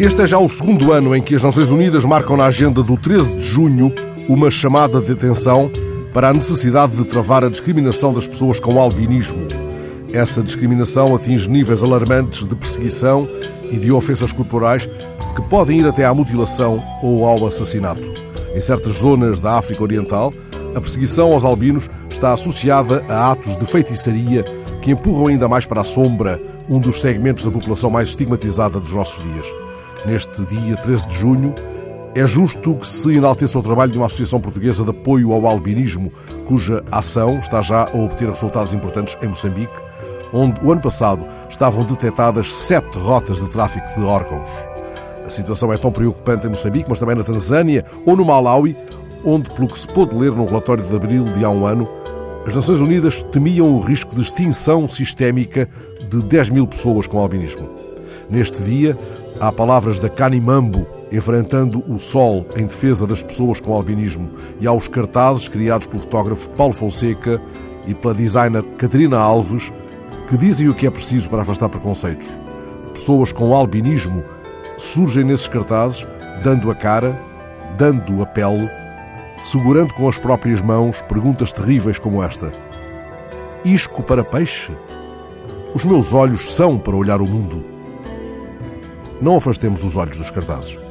Este é já o segundo ano em que as Nações Unidas marcam na agenda do 13 de junho uma chamada de atenção para a necessidade de travar a discriminação das pessoas com albinismo. Essa discriminação atinge níveis alarmantes de perseguição e de ofensas corporais que podem ir até à mutilação ou ao assassinato. Em certas zonas da África Oriental, a perseguição aos albinos está associada a atos de feitiçaria que empurram ainda mais para a sombra um dos segmentos da população mais estigmatizada dos nossos dias. Neste dia 13 de junho, é justo que se enalteça o trabalho de uma Associação Portuguesa de Apoio ao Albinismo, cuja ação está já a obter resultados importantes em Moçambique, onde o ano passado estavam detectadas sete rotas de tráfico de órgãos. A situação é tão preocupante em Moçambique, mas também na Tanzânia ou no Malawi, onde, pelo que se pôde ler num relatório de abril de há um ano, as Nações Unidas temiam o risco de extinção sistémica de 10 mil pessoas com albinismo. Neste dia, há palavras da Canimambo enfrentando o sol em defesa das pessoas com albinismo e há os cartazes criados pelo fotógrafo Paulo Fonseca e pela designer Catarina Alves que dizem o que é preciso para afastar preconceitos. Pessoas com albinismo surgem nesses cartazes dando a cara, dando a pele, segurando com as próprias mãos perguntas terríveis como esta: Isco para peixe? Os meus olhos são para olhar o mundo. Não afastemos os olhos dos cartazes.